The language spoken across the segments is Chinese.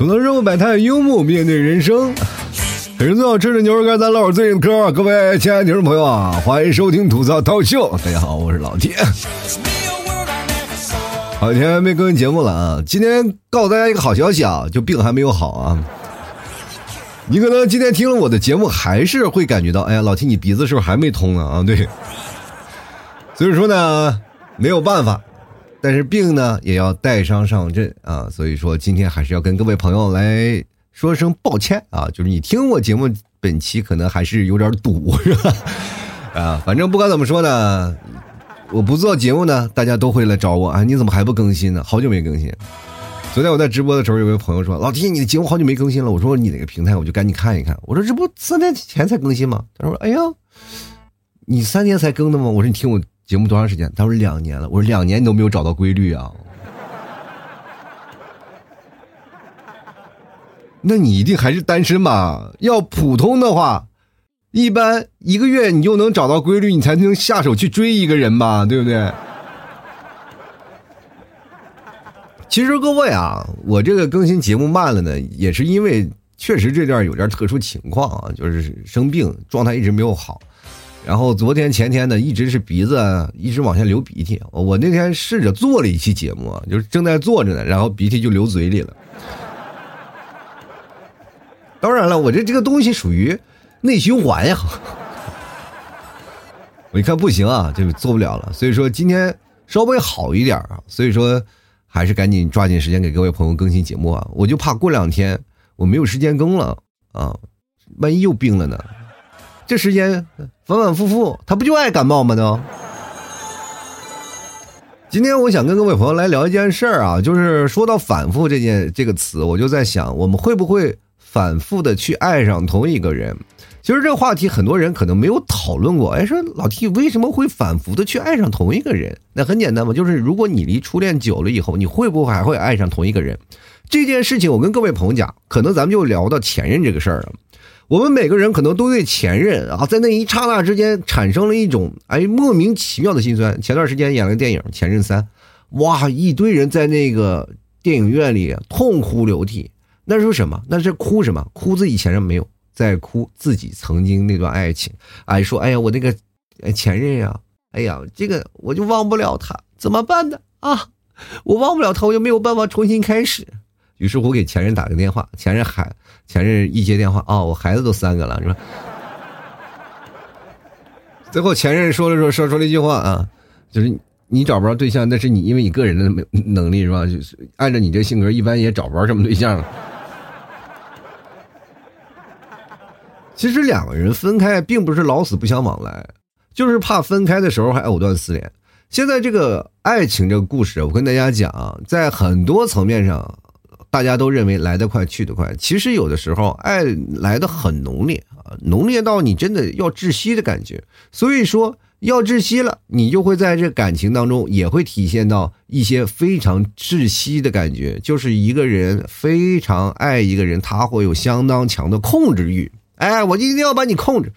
懂得生活百态，幽默面对人生。人最好吃的牛肉干，咱唠会最近的嗑。各位亲爱的听众朋友啊，欢迎收听吐槽涛秀。大家好，我是老铁。好几天没更新节目了啊！今天告诉大家一个好消息啊，就病还没有好啊。你可能今天听了我的节目，还是会感觉到，哎呀，老 T 你鼻子是不是还没通呢？啊，对。所以说呢，没有办法，但是病呢也要带伤上阵啊。所以说今天还是要跟各位朋友来说声抱歉啊，就是你听我节目本期可能还是有点堵，是吧？啊，反正不管怎么说呢。我不做节目呢，大家都会来找我啊！你怎么还不更新呢？好久没更新。昨天我在直播的时候，有位朋友说：“老弟，你的节目好久没更新了。”我说：“你哪个平台？我就赶紧看一看。”我说：“这不三天前才更新吗？”他说：“哎呀，你三天才更的吗？”我说：“你听我节目多长时间？”他说：“两年了。”我说：“两年你都没有找到规律啊？” 那你一定还是单身吧？要普通的话。一般一个月你就能找到规律，你才能下手去追一个人吧，对不对？其实各位啊，我这个更新节目慢了呢，也是因为确实这段有点特殊情况啊，就是生病，状态一直没有好。然后昨天前天呢，一直是鼻子一直往下流鼻涕。我那天试着做了一期节目，就是正在做着呢，然后鼻涕就流嘴里了。当然了，我这这个东西属于。内循环呀！我一看不行啊，就做不了了。所以说今天稍微好一点啊，所以说还是赶紧抓紧时间给各位朋友更新节目啊！我就怕过两天我没有时间更了啊，万一又病了呢？这时间反反复复，他不就爱感冒吗？都。今天我想跟各位朋友来聊一件事儿啊，就是说到反复这件这个词，我就在想，我们会不会反复的去爱上同一个人？其实这个话题很多人可能没有讨论过。哎，说老 T 为什么会反复的去爱上同一个人？那很简单嘛，就是如果你离初恋久了以后，你会不会还会爱上同一个人？这件事情我跟各位朋友讲，可能咱们就聊到前任这个事儿了。我们每个人可能都对前任啊，在那一刹那之间产生了一种哎莫名其妙的心酸。前段时间演了个电影《前任三》，哇，一堆人在那个电影院里痛哭流涕。那是什么？那是哭什么？哭自己前任没有。在哭自己曾经那段爱情，哎说哎呀我那个前任呀，哎呀这个我就忘不了他，怎么办呢啊？我忘不了他，我就没有办法重新开始。于是我给前任打个电话，前任孩前任一接电话啊，我孩子都三个了，是吧？最后前任说了说说说了一句话啊，就是你找不着对象，那是你因为你个人的能力是吧？就是按照你这性格，一般也找不着什么对象。其实两个人分开并不是老死不相往来，就是怕分开的时候还藕断丝连。现在这个爱情这个故事，我跟大家讲，在很多层面上，大家都认为来得快去得快。其实有的时候爱来的很浓烈啊，浓烈到你真的要窒息的感觉。所以说要窒息了，你就会在这感情当中也会体现到一些非常窒息的感觉，就是一个人非常爱一个人，他会有相当强的控制欲。哎，我就一定要把你控制，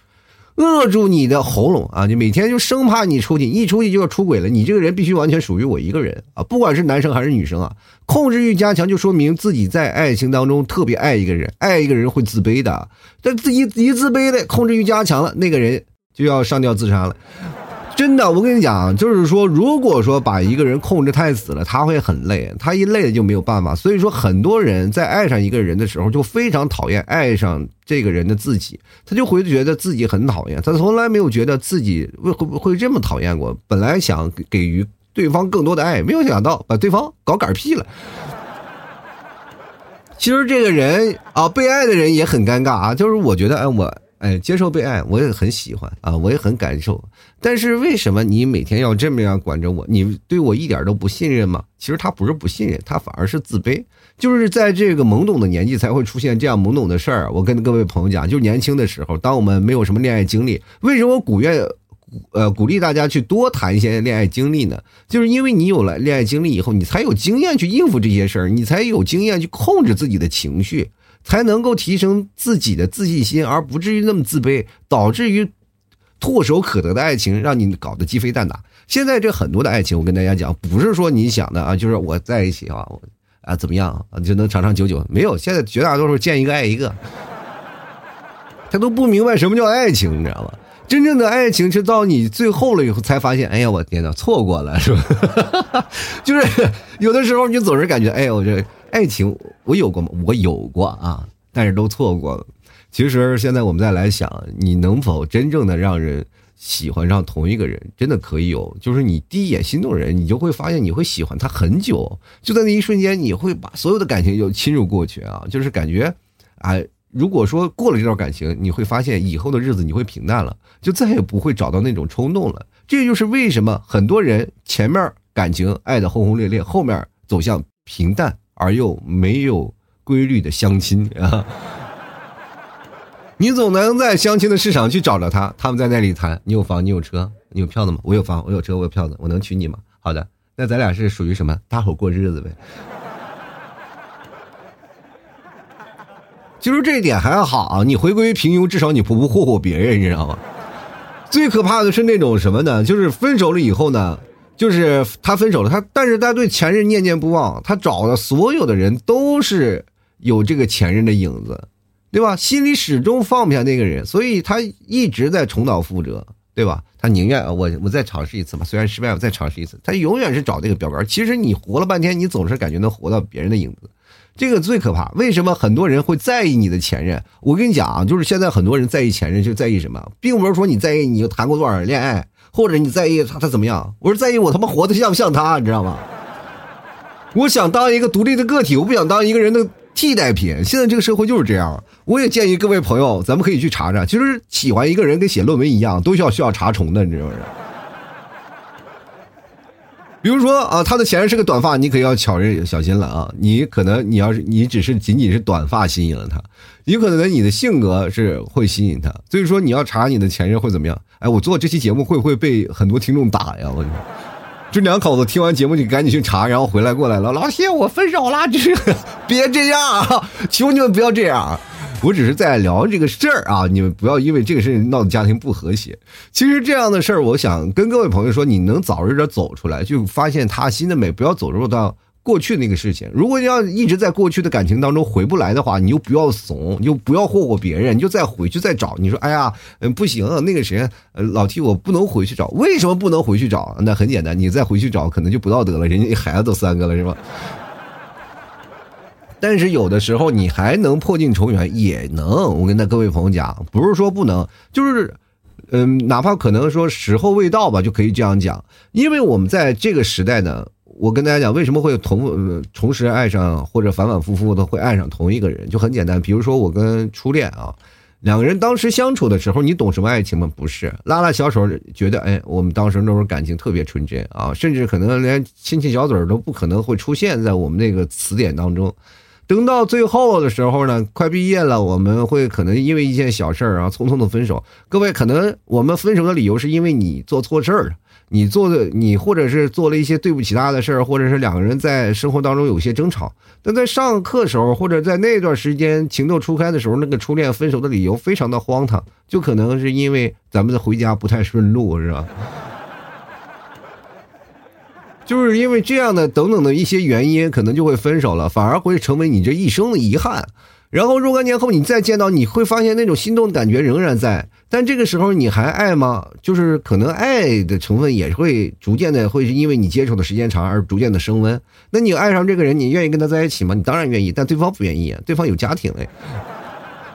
扼住你的喉咙啊！你每天就生怕你出去，一出去就要出轨了。你这个人必须完全属于我一个人啊！不管是男生还是女生啊，控制欲加强就说明自己在爱情当中特别爱一个人，爱一个人会自卑的。但自己一自卑的，控制欲加强了，那个人就要上吊自杀了。真的，我跟你讲，就是说，如果说把一个人控制太死了，他会很累，他一累了就没有办法。所以说，很多人在爱上一个人的时候，就非常讨厌爱上这个人的自己，他就会觉得自己很讨厌，他从来没有觉得自己会会会这么讨厌过。本来想给予对方更多的爱，没有想到把对方搞嗝屁了。其实这个人啊，被爱的人也很尴尬啊，就是我觉得，哎，我。哎，接受被爱，我也很喜欢啊，我也很感受。但是为什么你每天要这么样管着我？你对我一点都不信任吗？其实他不是不信任，他反而是自卑。就是在这个懵懂的年纪才会出现这样懵懂的事儿。我跟各位朋友讲，就年轻的时候，当我们没有什么恋爱经历，为什么我鼓愿呃鼓励大家去多谈一些恋爱经历呢？就是因为你有了恋爱经历以后，你才有经验去应付这些事儿，你才有经验去控制自己的情绪。才能够提升自己的自信心，而不至于那么自卑，导致于唾手可得的爱情让你搞得鸡飞蛋打。现在这很多的爱情，我跟大家讲，不是说你想的啊，就是我在一起啊，啊，怎么样啊就能长长久久？没有，现在绝大多数见一个爱一个，他都不明白什么叫爱情，你知道吗？真正的爱情是到你最后了以后才发现，哎呀，我天哪，错过了，是吧？就是有的时候你总是感觉，哎呀，我这爱情我有过吗？我有过啊，但是都错过了。其实现在我们再来想，你能否真正的让人喜欢上同一个人？真的可以有，就是你第一眼心动人，你就会发现你会喜欢他很久，就在那一瞬间，你会把所有的感情就侵入过去啊，就是感觉，啊。如果说过了这段感情，你会发现以后的日子你会平淡了，就再也不会找到那种冲动了。这就是为什么很多人前面感情爱的轰轰烈烈，后面走向平淡而又没有规律的相亲啊。你总能在相亲的市场去找着他，他们在那里谈：你有房，你有车，你有票子吗？我有房，我有车，我有票子，我能娶你吗？好的，那咱俩是属于什么？搭伙过日子呗。就是这一点还好，你回归平庸，至少你不不霍霍别人，你知道吗？最可怕的是那种什么呢？就是分手了以后呢，就是他分手了，他但是他对前任念念不忘，他找的所有的人都是有这个前任的影子，对吧？心里始终放不下那个人，所以他一直在重蹈覆辙，对吧？他宁愿我我再尝试一次嘛，虽然失败，我再尝试一次。他永远是找那个标杆。其实你活了半天，你总是感觉能活到别人的影子。这个最可怕。为什么很多人会在意你的前任？我跟你讲啊，就是现在很多人在意前任，就在意什么，并不是说你在意你又谈过多少恋爱，或者你在意他他怎么样。我是在意我他妈活得像不像他，你知道吗？我想当一个独立的个体，我不想当一个人的替代品。现在这个社会就是这样。我也建议各位朋友，咱们可以去查查。其实喜欢一个人跟写论文一样，都需要需要查重的，你知道吗？比如说啊，他的前任是个短发，你可要巧人小心了啊！你可能你要是你只是仅仅是短发吸引了他，有可能你的性格是会吸引他，所以说你要查你的前任会怎么样？哎，我做这期节目会不会被很多听众打呀？我这两口子听完节目就赶紧去查，然后回来过来了，老铁，我分手了，这 别这样啊！求你们不要这样。我只是在聊这个事儿啊，你们不要因为这个事情闹得家庭不和谐。其实这样的事儿，我想跟各位朋友说，你能早日的走出来，就发现他新的美，不要走入到过去那个事情。如果你要一直在过去的感情当中回不来的话，你就不要怂，你就不要霍霍别人，你就再回去再找。你说，哎呀，嗯，不行，那个谁，老提我不能回去找，为什么不能回去找？那很简单，你再回去找，可能就不道德了，人家孩子都三个了，是吧？但是有的时候你还能破镜重圆，也能。我跟那各位朋友讲，不是说不能，就是，嗯，哪怕可能说时候未到吧，就可以这样讲。因为我们在这个时代呢，我跟大家讲，为什么会同同时爱上或者反反复复的会爱上同一个人，就很简单。比如说我跟初恋啊，两个人当时相处的时候，你懂什么爱情吗？不是，拉拉小手，觉得哎，我们当时那种感情特别纯真啊，甚至可能连亲亲小嘴都不可能会出现在我们那个词典当中。等到最后的时候呢，快毕业了，我们会可能因为一件小事儿啊，匆匆的分手。各位，可能我们分手的理由是因为你做错事儿了，你做的你或者是做了一些对不起他的事儿，或者是两个人在生活当中有些争吵。但在上课时候，或者在那段时间情窦初开的时候，那个初恋分手的理由非常的荒唐，就可能是因为咱们的回家不太顺路，是吧？就是因为这样的等等的一些原因，可能就会分手了，反而会成为你这一生的遗憾。然后若干年后你再见到，你会发现那种心动的感觉仍然在，但这个时候你还爱吗？就是可能爱的成分也会逐渐的会是因为你接触的时间长而逐渐的升温。那你爱上这个人，你愿意跟他在一起吗？你当然愿意，但对方不愿意，对方有家庭嘞。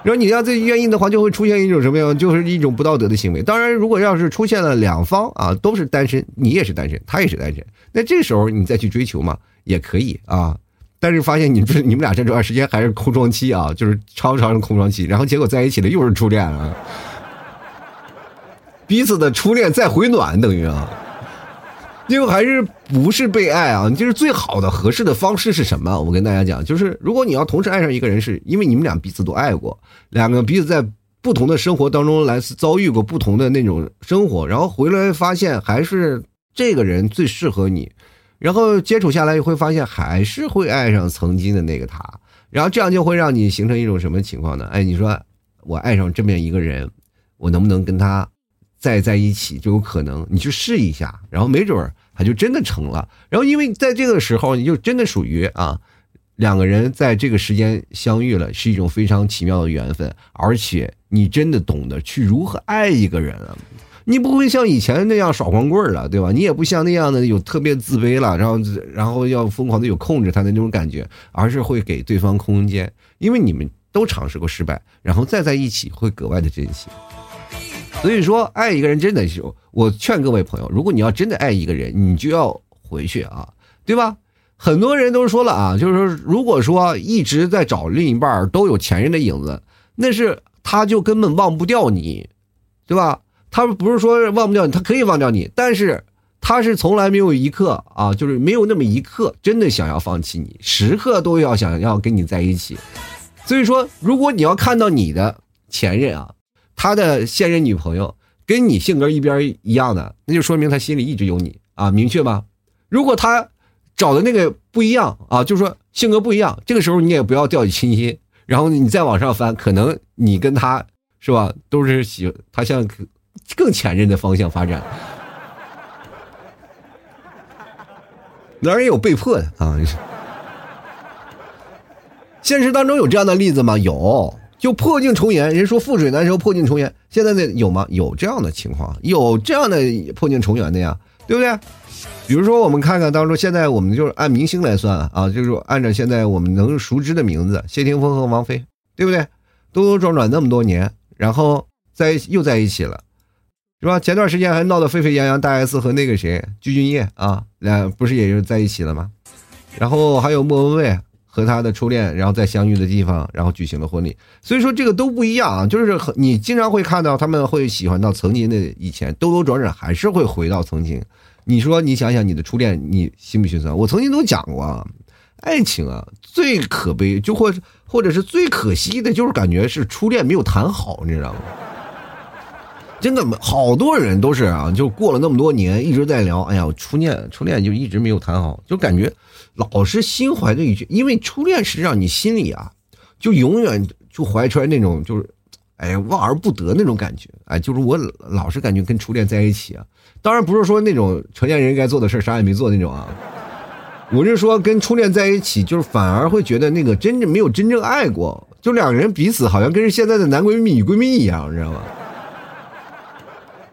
然后你要再愿意的话，就会出现一种什么样？就是一种不道德的行为。当然，如果要是出现了两方啊都是单身，你也是单身，他也是单身，那这时候你再去追求嘛，也可以啊。但是发现你这你们俩这段时间还是空窗期啊，就是超长的空窗期，然后结果在一起了又是初恋啊，彼此的初恋再回暖等于啊。因为还是不是被爱啊？就是最好的合适的方式是什么？我跟大家讲，就是如果你要同时爱上一个人，是因为你们俩彼此都爱过，两个彼此在不同的生活当中来遭遇过不同的那种生活，然后回来发现还是这个人最适合你，然后接触下来会发现还是会爱上曾经的那个他，然后这样就会让你形成一种什么情况呢？哎，你说我爱上这么一个人，我能不能跟他？再在一起就有可能，你去试一下，然后没准儿他就真的成了。然后因为在这个时候，你就真的属于啊，两个人在这个时间相遇了，是一种非常奇妙的缘分，而且你真的懂得去如何爱一个人了。你不会像以前那样耍光棍了，对吧？你也不像那样的有特别自卑了，然后然后要疯狂的有控制他的那种感觉，而是会给对方空间，因为你们都尝试过失败，然后再在一起会格外的珍惜。所以说，爱一个人真的是，我劝各位朋友，如果你要真的爱一个人，你就要回去啊，对吧？很多人都说了啊，就是说，如果说一直在找另一半都有前任的影子，那是他就根本忘不掉你，对吧？他不是说忘不掉你，他可以忘掉你，但是他是从来没有一刻啊，就是没有那么一刻真的想要放弃你，时刻都要想要跟你在一起。所以说，如果你要看到你的前任啊，他的现任女朋友跟你性格一边一样的，那就说明他心里一直有你啊，明确吧？如果他找的那个不一样啊，就是说性格不一样，这个时候你也不要掉以轻心，然后你再往上翻，可能你跟他是吧，都是喜他像。更前任的方向发展，哪儿也有被迫的啊！现实当中有这样的例子吗？有，就破镜重圆。人说覆水难收，破镜重圆。现在呢，有吗？有这样的情况，有这样的破镜重圆的呀，对不对？比如说，我们看看当中，现在我们就是按明星来算啊，就是按照现在我们能熟知的名字，谢霆锋和王菲，对不对？兜兜转转那么多年，然后在又在一起了。是吧？前段时间还闹得沸沸扬扬，大 S 和那个谁鞠俊晔啊，俩不是也是在一起了吗？然后还有莫文蔚和他的初恋，然后在相遇的地方，然后举行了婚礼。所以说这个都不一样啊，就是你经常会看到他们会喜欢到曾经的以前，兜兜转转还是会回到曾经。你说你想想你的初恋，你心不心酸？我曾经都讲过，啊，爱情啊最可悲，就或或者是最可惜的，就是感觉是初恋没有谈好，你知道吗？真的，好多人都是啊，就过了那么多年，一直在聊。哎呀，初恋，初恋就一直没有谈好，就感觉老是心怀着一句，因为初恋是让你心里啊，就永远就怀揣那种就是，哎呀，望而不得那种感觉。哎，就是我老是感觉跟初恋在一起啊，当然不是说那种成年人该做的事啥也没做那种啊，我是说跟初恋在一起，就是反而会觉得那个真正没有真正爱过，就两个人彼此好像跟现在的男闺蜜、女闺蜜一样，你知道吗？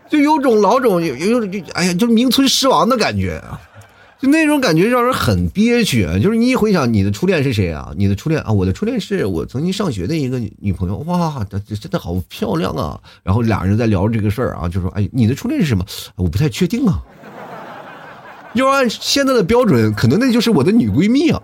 就有种老种有有就哎呀，就名存实亡的感觉啊，就那种感觉让人很憋屈。就是你一回想你的初恋是谁啊？你的初恋啊，我的初恋是我曾经上学的一个女朋友。哇，她真的好漂亮啊！然后俩人在聊这个事儿啊，就说：“哎，你的初恋是什么？我不太确定啊。要按现在的标准，可能那就是我的女闺蜜啊。”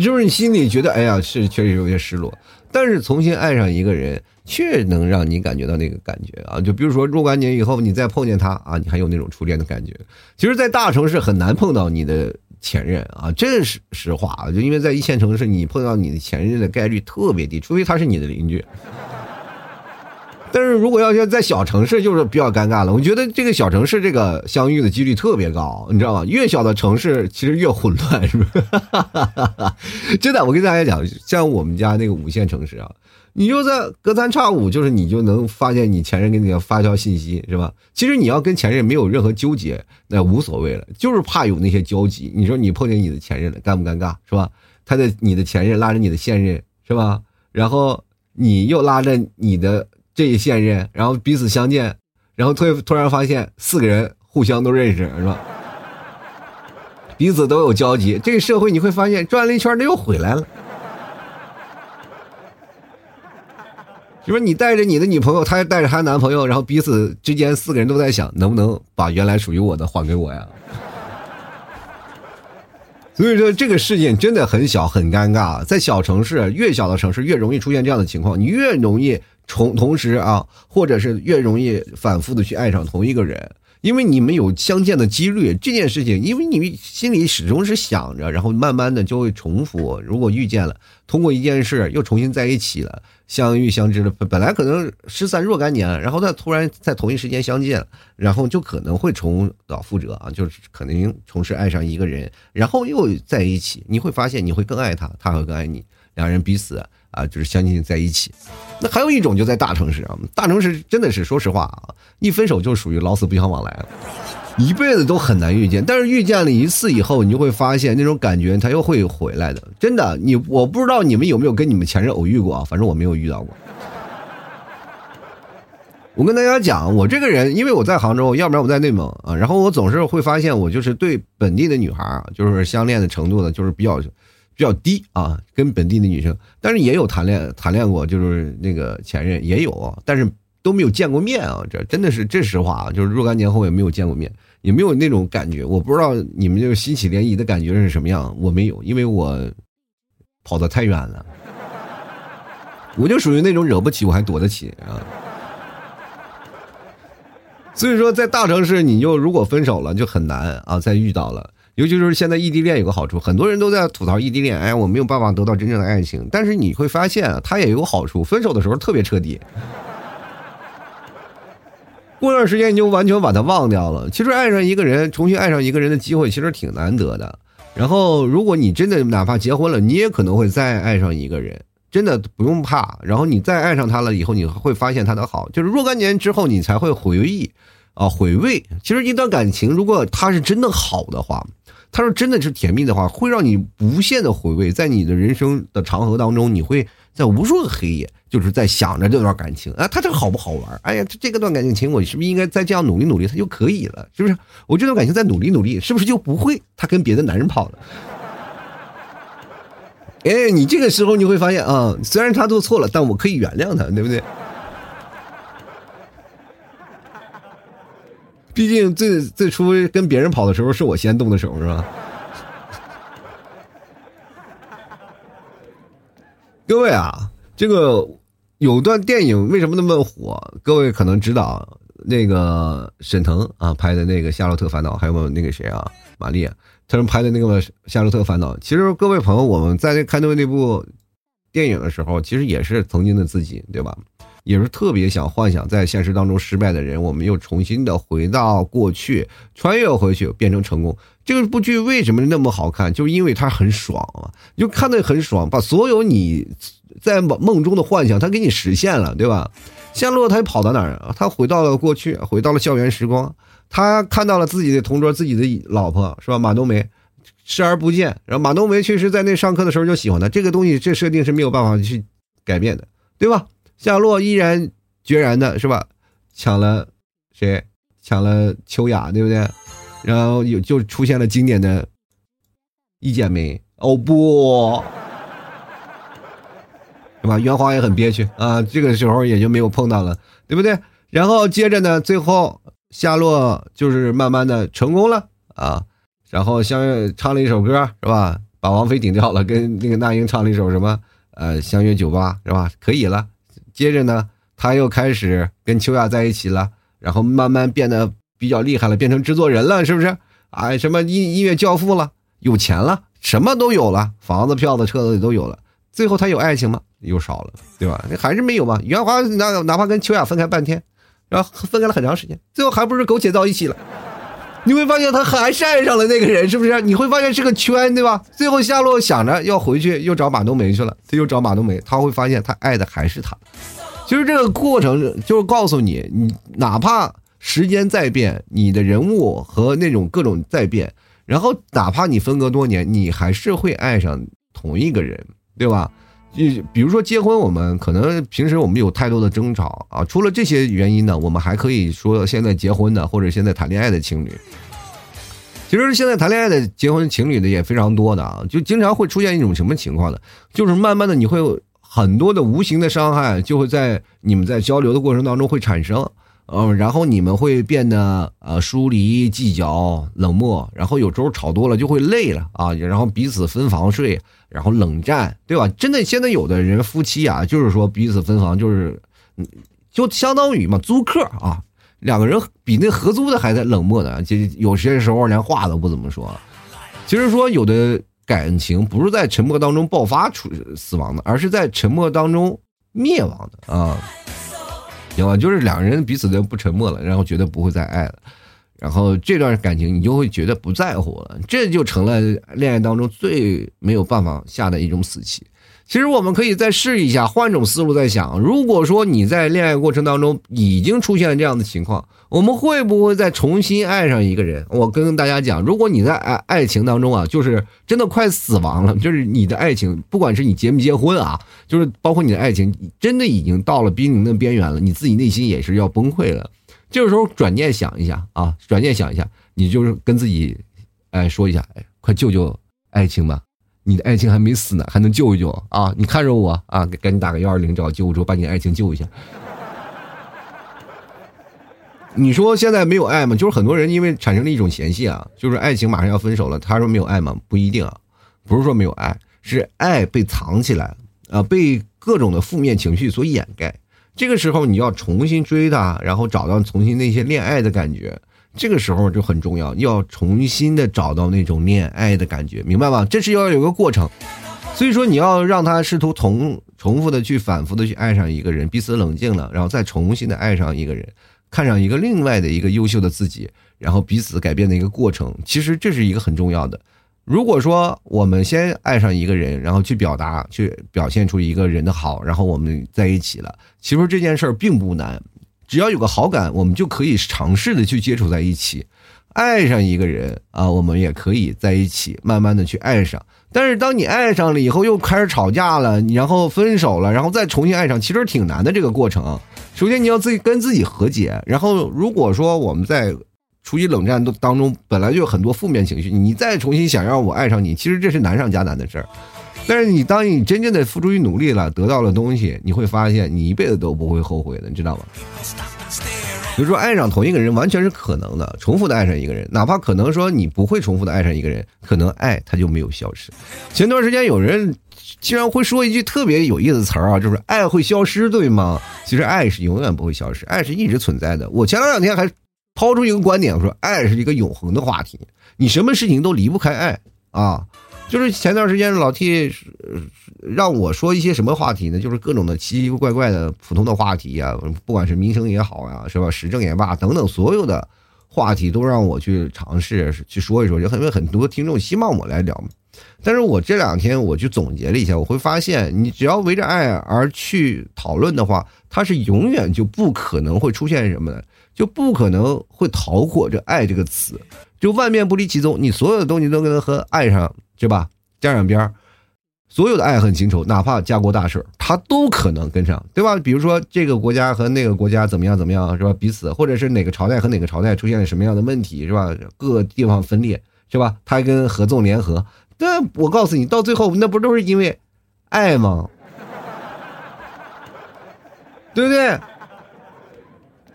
就是你心里觉得，哎呀，是确实有些失落。但是重新爱上一个人，却能让你感觉到那个感觉啊！就比如说，若干年以后你再碰见他啊，你还有那种初恋的感觉。其实，在大城市很难碰到你的前任啊，这是实话啊。就因为在一线城市，你碰到你的前任的概率特别低，除非他是你的邻居。但是如果要要在小城市，就是比较尴尬了。我觉得这个小城市这个相遇的几率特别高，你知道吗？越小的城市其实越混乱，是吧？真的，我跟大家讲，像我们家那个五线城市啊，你就在隔三差五，就是你就能发现你前任给你发条信息，是吧？其实你要跟前任没有任何纠结，那无所谓了，就是怕有那些交集。你说你碰见你的前任了，尴不尴尬，是吧？他的你的前任拉着你的现任，是吧？然后你又拉着你的。这一现任，然后彼此相见，然后突突然发现四个人互相都认识，是吧？彼此都有交集。这个社会你会发现转了一圈，他又回来了。就说你带着你的女朋友，她带着她男朋友，然后彼此之间四个人都在想，能不能把原来属于我的还给我呀？所以说这个事件真的很小，很尴尬。在小城市，越小的城市越容易出现这样的情况，你越容易。同同时啊，或者是越容易反复的去爱上同一个人，因为你们有相见的几率。这件事情，因为你心里始终是想着，然后慢慢的就会重复。如果遇见了，通过一件事又重新在一起了，相遇相知了，本来可能失散若干年，然后他突然在同一时间相见，然后就可能会重蹈覆辙啊，就是可能同时爱上一个人，然后又在一起，你会发现你会更爱他，他会更爱你，两人彼此。啊就是相亲在一起，那还有一种就在大城市啊，大城市真的是说实话啊，一分手就属于老死不相往来了。一辈子都很难遇见。但是遇见了一次以后，你就会发现那种感觉他又会回来的。真的，你我不知道你们有没有跟你们前任偶遇过啊？反正我没有遇到过。我跟大家讲，我这个人，因为我在杭州，要不然我在内蒙啊，然后我总是会发现，我就是对本地的女孩啊，就是相恋的程度呢，就是比较比较低啊，跟本地的女生，但是也有谈恋谈恋过，就是那个前任也有，但是都没有见过面啊，这真的是这实话啊，就是若干年后也没有见过面，也没有那种感觉，我不知道你们就是心起涟漪的感觉是什么样，我没有，因为我跑得太远了，我就属于那种惹不起我还躲得起啊。所以说，在大城市，你就如果分手了，就很难啊，再遇到了。尤其是现在异地恋有个好处，很多人都在吐槽异地恋，哎，我没有办法得到真正的爱情。但是你会发现，它也有好处，分手的时候特别彻底，过段时间你就完全把它忘掉了。其实爱上一个人，重新爱上一个人的机会其实挺难得的。然后，如果你真的哪怕结婚了，你也可能会再爱上一个人。真的不用怕，然后你再爱上他了以后，你会发现他的好，就是若干年之后你才会回忆，啊，回味。其实一段感情，如果他是真的好的话，他说真的是甜蜜的话，会让你无限的回味，在你的人生的长河当中，你会在无数个黑夜，就是在想着这段感情啊，他这个好不好玩？哎呀，这这个段感情，我是不是应该再这样努力努力，他就可以了？是不是？我这段感情再努力努力，是不是就不会他跟别的男人跑了？哎，你这个时候你会发现啊，虽然他做错了，但我可以原谅他，对不对？毕竟最最初跟别人跑的时候是我先动的手，是吧？各位啊，这个有段电影为什么那么火？各位可能知道，那个沈腾啊拍的那个《夏洛特烦恼》，还有那个谁啊，玛丽。他们拍的那个《夏洛特烦恼》，其实各位朋友，我们在看那部电影的时候，其实也是曾经的自己，对吧？也是特别想幻想在现实当中失败的人，我们又重新的回到过去，穿越回去变成成功。这部剧为什么那么好看？就因为它很爽啊，就看的很爽，把所有你在梦梦中的幻想，它给你实现了，对吧？夏洛他跑到哪儿啊？他回到了过去，回到了校园时光。他看到了自己的同桌，自己的老婆是吧？马冬梅，视而不见。然后马冬梅确实在那上课的时候就喜欢他，这个东西这设定是没有办法去改变的，对吧？夏洛依然决然的是吧？抢了谁？抢了秋雅，对不对？然后有就出现了经典的一剪梅。哦不，是吧？袁华也很憋屈啊，这个时候也就没有碰到了，对不对？然后接着呢，最后。夏洛就是慢慢的成功了啊，然后相约唱了一首歌是吧？把王菲顶掉了，跟那个那英唱了一首什么？呃，相约酒吧是吧？可以了。接着呢，他又开始跟秋雅在一起了，然后慢慢变得比较厉害了，变成制作人了，是不是？啊，什么音音乐教父了，有钱了，什么都有了，房子、票子、车子也都有了。最后他有爱情吗？又少了，对吧？还是没有吧？袁华哪哪怕跟秋雅分开半天。然后分开了很长时间，最后还不是苟且到一起了。你会发现他还是爱上了那个人，是不是？你会发现是个圈，对吧？最后夏洛想着要回去，又找马冬梅去了。他又找马冬梅，他会发现他爱的还是他。其实这个过程就是告诉你，你哪怕时间在变，你的人物和那种各种在变，然后哪怕你分隔多年，你还是会爱上同一个人，对吧？就比如说结婚，我们可能平时我们有太多的争吵啊。除了这些原因呢，我们还可以说现在结婚的或者现在谈恋爱的情侣，其实现在谈恋爱的结婚情侣的也非常多的啊。就经常会出现一种什么情况呢？就是慢慢的你会有很多的无形的伤害，就会在你们在交流的过程当中会产生，嗯，然后你们会变得呃疏离、计较、冷漠，然后有时候吵多了就会累了啊，然后彼此分房睡。然后冷战，对吧？真的，现在有的人夫妻啊，就是说彼此分房，就是，就相当于嘛租客啊，两个人比那合租的还在冷漠的，就有些时候连话都不怎么说。其实说有的感情不是在沉默当中爆发出死亡的，而是在沉默当中灭亡的啊，行吧？就是两个人彼此都不沉默了，然后绝对不会再爱了。然后这段感情你就会觉得不在乎了，这就成了恋爱当中最没有办法下的一种死棋。其实我们可以再试一下，换种思路再想。如果说你在恋爱过程当中已经出现了这样的情况，我们会不会再重新爱上一个人？我跟大家讲，如果你在爱爱情当中啊，就是真的快死亡了，就是你的爱情，不管是你结没结婚啊，就是包括你的爱情，真的已经到了濒临的边缘了，你自己内心也是要崩溃了。这个时候转念想一下啊，转念想一下，你就是跟自己，哎，说一下，哎，快救救爱情吧。你的爱情还没死呢，还能救一救啊！你看着我啊，赶紧打个幺二零找救护车，把你爱情救一下。你说现在没有爱吗？就是很多人因为产生了一种嫌隙啊，就是爱情马上要分手了，他说没有爱吗？不一定啊，不是说没有爱，是爱被藏起来了啊，被各种的负面情绪所掩盖。这个时候你要重新追他，然后找到重新那些恋爱的感觉。这个时候就很重要，要重新的找到那种恋爱的感觉，明白吗？这是要有个过程，所以说你要让他试图重重复的去反复的去爱上一个人，彼此冷静了，然后再重新的爱上一个人，看上一个另外的一个优秀的自己，然后彼此改变的一个过程。其实这是一个很重要的。如果说我们先爱上一个人，然后去表达、去表现出一个人的好，然后我们在一起了，其实这件事并不难。只要有个好感，我们就可以尝试的去接触在一起，爱上一个人啊，我们也可以在一起，慢慢的去爱上。但是当你爱上了以后，又开始吵架了，然后分手了，然后再重新爱上，其实挺难的这个过程。首先你要自己跟自己和解，然后如果说我们在处于冷战当当中，本来就有很多负面情绪，你再重新想让我爱上你，其实这是难上加难的事儿。但是你当你真正的付出于努力了，得到了东西，你会发现你一辈子都不会后悔的，你知道吗？比如说爱上同一个人完全是可能的，重复的爱上一个人，哪怕可能说你不会重复的爱上一个人，可能爱他就没有消失。前段时间有人竟然会说一句特别有意思的词儿啊，就是爱会消失，对吗？其实爱是永远不会消失，爱是一直存在的。我前两天还抛出一个观点，我说爱是一个永恒的话题，你什么事情都离不开爱啊。就是前段时间老 T 让我说一些什么话题呢？就是各种的奇奇怪怪的普通的话题呀，不管是民生也好呀，是吧？时政也罢，等等，所有的话题都让我去尝试去说一说。有很多很多听众希望我来聊，但是我这两天我去总结了一下，我会发现，你只要围着爱而去讨论的话，它是永远就不可能会出现什么的，就不可能会逃过这爱这个词，就万变不离其宗，你所有的东西都跟它和爱上。对吧？加上边儿，所有的爱恨情仇，哪怕家国大事，他都可能跟上，对吧？比如说这个国家和那个国家怎么样怎么样，是吧？彼此，或者是哪个朝代和哪个朝代出现了什么样的问题，是吧？各个地方分裂，是吧？他跟合纵联合，那我告诉你，到最后那不都是因为爱吗？对不对？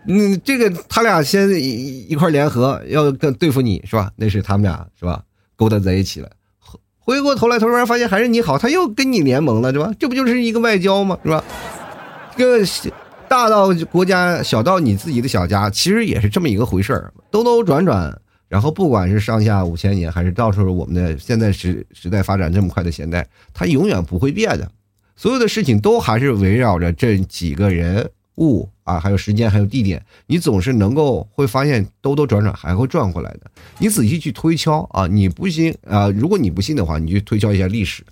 嗯，这个他俩先一一块联合要跟对付你，是吧？那是他们俩，是吧？勾搭在一起了。回过头来，突然发现还是你好，他又跟你联盟了，是吧？这不就是一个外交吗？是吧？这个大到国家，小到你自己的小家，其实也是这么一个回事儿，兜兜转转，然后不管是上下五千年，还是到时候我们的现在时时代发展这么快的现代，它永远不会变的，所有的事情都还是围绕着这几个人。物啊，还有时间，还有地点，你总是能够会发现兜兜转转还会转回来的。你仔细去推敲啊，你不信啊？如果你不信的话，你去推敲一下历史，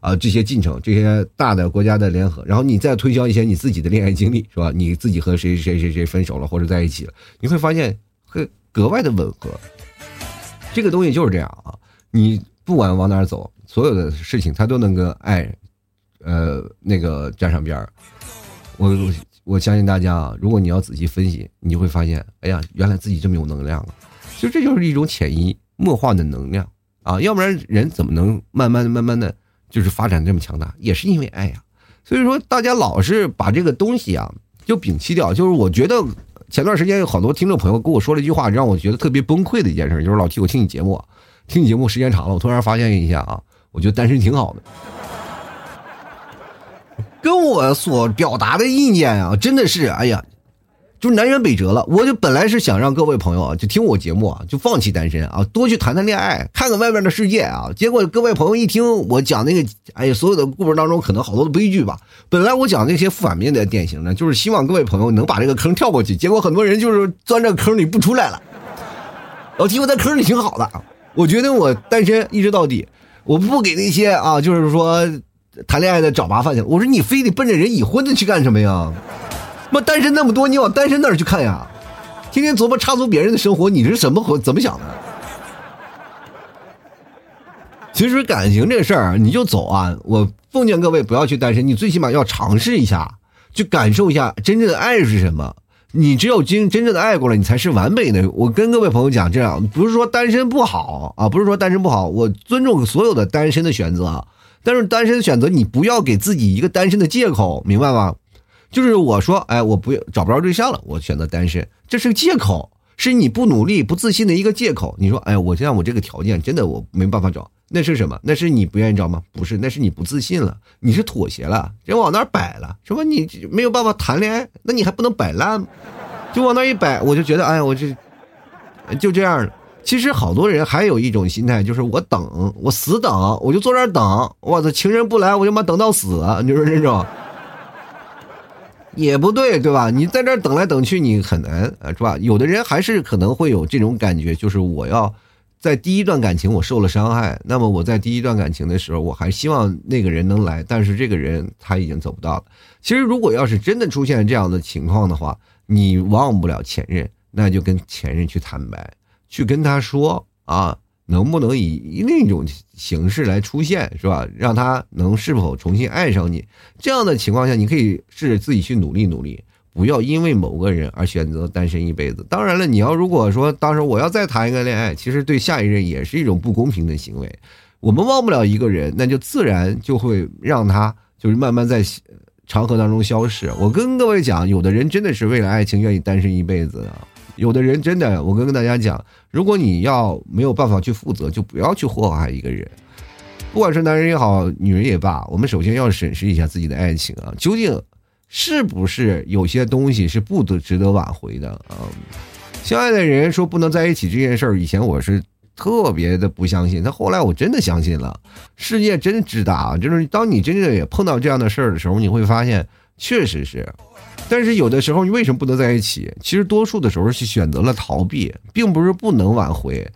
啊，这些进程，这些大的国家的联合，然后你再推敲一些你自己的恋爱经历，是吧？你自己和谁谁谁谁分手了或者在一起了，你会发现会格外的吻合。这个东西就是这样啊，你不管往哪走，所有的事情它都能跟爱，呃，那个沾上边儿。我。我相信大家啊，如果你要仔细分析，你就会发现，哎呀，原来自己这么有能量啊！其实这就是一种潜移默化的能量啊，要不然人怎么能慢慢、慢慢的，就是发展这么强大？也是因为爱呀。所以说，大家老是把这个东西啊，就摒弃掉。就是我觉得前段时间有好多听众朋友跟我说了一句话，让我觉得特别崩溃的一件事，就是老提我听你节目，听你节目时间长了，我突然发现一下啊，我觉得单身挺好的。跟我所表达的意见啊，真的是，哎呀，就南辕北辙了。我就本来是想让各位朋友啊，就听我节目啊，就放弃单身啊，多去谈谈恋爱，看看外面的世界啊。结果各位朋友一听我讲那个，哎呀，所有的故事当中可能好多的悲剧吧。本来我讲那些反面的典型呢，就是希望各位朋友能把这个坑跳过去。结果很多人就是钻这坑里不出来了。老提我在坑里挺好的，我觉得我单身一直到底，我不给那些啊，就是说。谈恋爱的找麻烦去了。我说你非得奔着人已婚的去干什么呀？妈单身那么多，你往单身那儿去看呀？天天琢磨插足别人的生活，你是什么怎么想的？其实感情这事儿，你就走啊！我奉劝各位不要去单身，你最起码要尝试一下，去感受一下真正的爱是什么。你只有真真正的爱过了，你才是完美的。我跟各位朋友讲，这样不是说单身不好啊，不是说单身不好，我尊重所有的单身的选择。但是单身选择，你不要给自己一个单身的借口，明白吗？就是我说，哎，我不找不着对象了，我选择单身，这是个借口，是你不努力、不自信的一个借口。你说，哎，我现在我这个条件真的我没办法找，那是什么？那是你不愿意找吗？不是，那是你不自信了，你是妥协了，人往那儿摆了，什么你没有办法谈恋爱，那你还不能摆烂，就往那一摆，我就觉得，哎，我这就这样了。其实好多人还有一种心态，就是我等，我死等，我就坐这儿等，我的情人不来，我就妈等到死，你说这种。也不对，对吧？你在这等来等去，你很难啊，是吧？有的人还是可能会有这种感觉，就是我要在第一段感情我受了伤害，那么我在第一段感情的时候，我还希望那个人能来，但是这个人他已经走不到了。其实，如果要是真的出现这样的情况的话，你忘不了前任，那就跟前任去坦白，去跟他说啊。能不能以另一种形式来出现，是吧？让他能是否重新爱上你？这样的情况下，你可以试着自己去努力努力，不要因为某个人而选择单身一辈子。当然了，你要如果说当时我要再谈一个恋爱，其实对下一任也是一种不公平的行为。我们忘不了一个人，那就自然就会让他就是慢慢在长河当中消逝。我跟各位讲，有的人真的是为了爱情愿意单身一辈子的。有的人真的，我跟跟大家讲，如果你要没有办法去负责，就不要去祸害一个人。不管是男人也好，女人也罢，我们首先要审视一下自己的爱情啊，究竟是不是有些东西是不得值得挽回的啊？相爱的人说不能在一起这件事儿，以前我是特别的不相信，但后来我真的相信了。世界真之大，就是当你真正也碰到这样的事儿的时候，你会发现，确实是。但是有的时候你为什么不能在一起？其实多数的时候是选择了逃避，并不是不能挽回。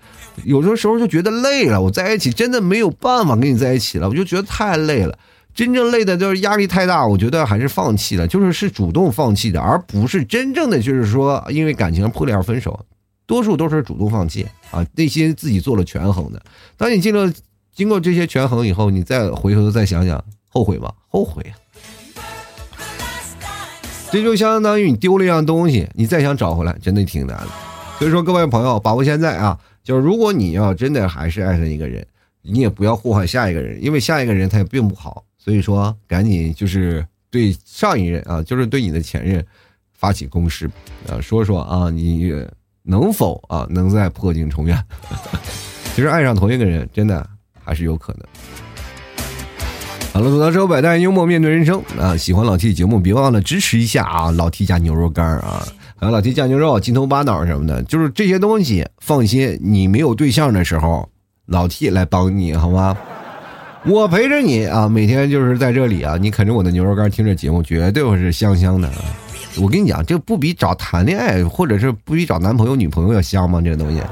有的时候就觉得累了，我在一起真的没有办法跟你在一起了，我就觉得太累了。真正累的就是压力太大，我觉得还是放弃了，就是是主动放弃的，而不是真正的就是说因为感情破裂而分手。多数都是主动放弃啊，内心自己做了权衡的。当你经过经过这些权衡以后，你再回头再想想，后悔吗？后悔。这就相当于你丢了一样东西，你再想找回来，真的挺难的。所以说，各位朋友，把握现在啊，就是如果你要真的还是爱上一个人，你也不要祸害下一个人，因为下一个人他也并不好。所以说，赶紧就是对上一任啊，就是对你的前任发起攻势，啊，说说啊，你能否啊，能再破镜重圆？其实爱上同一个人，真的还是有可能。好了，吐槽之后百态，幽默面对人生啊！喜欢老 T 的节目，别忘了支持一下啊！老 T 家牛肉干啊，还有老 T 酱牛肉、金头巴脑什么的，就是这些东西，放心，你没有对象的时候，老 T 来帮你好吗？我陪着你啊，每天就是在这里啊，你啃着我的牛肉干，听着节目，绝对会是香香的。我跟你讲，这不比找谈恋爱，或者是不比找男朋友、女朋友要香吗？这个东西。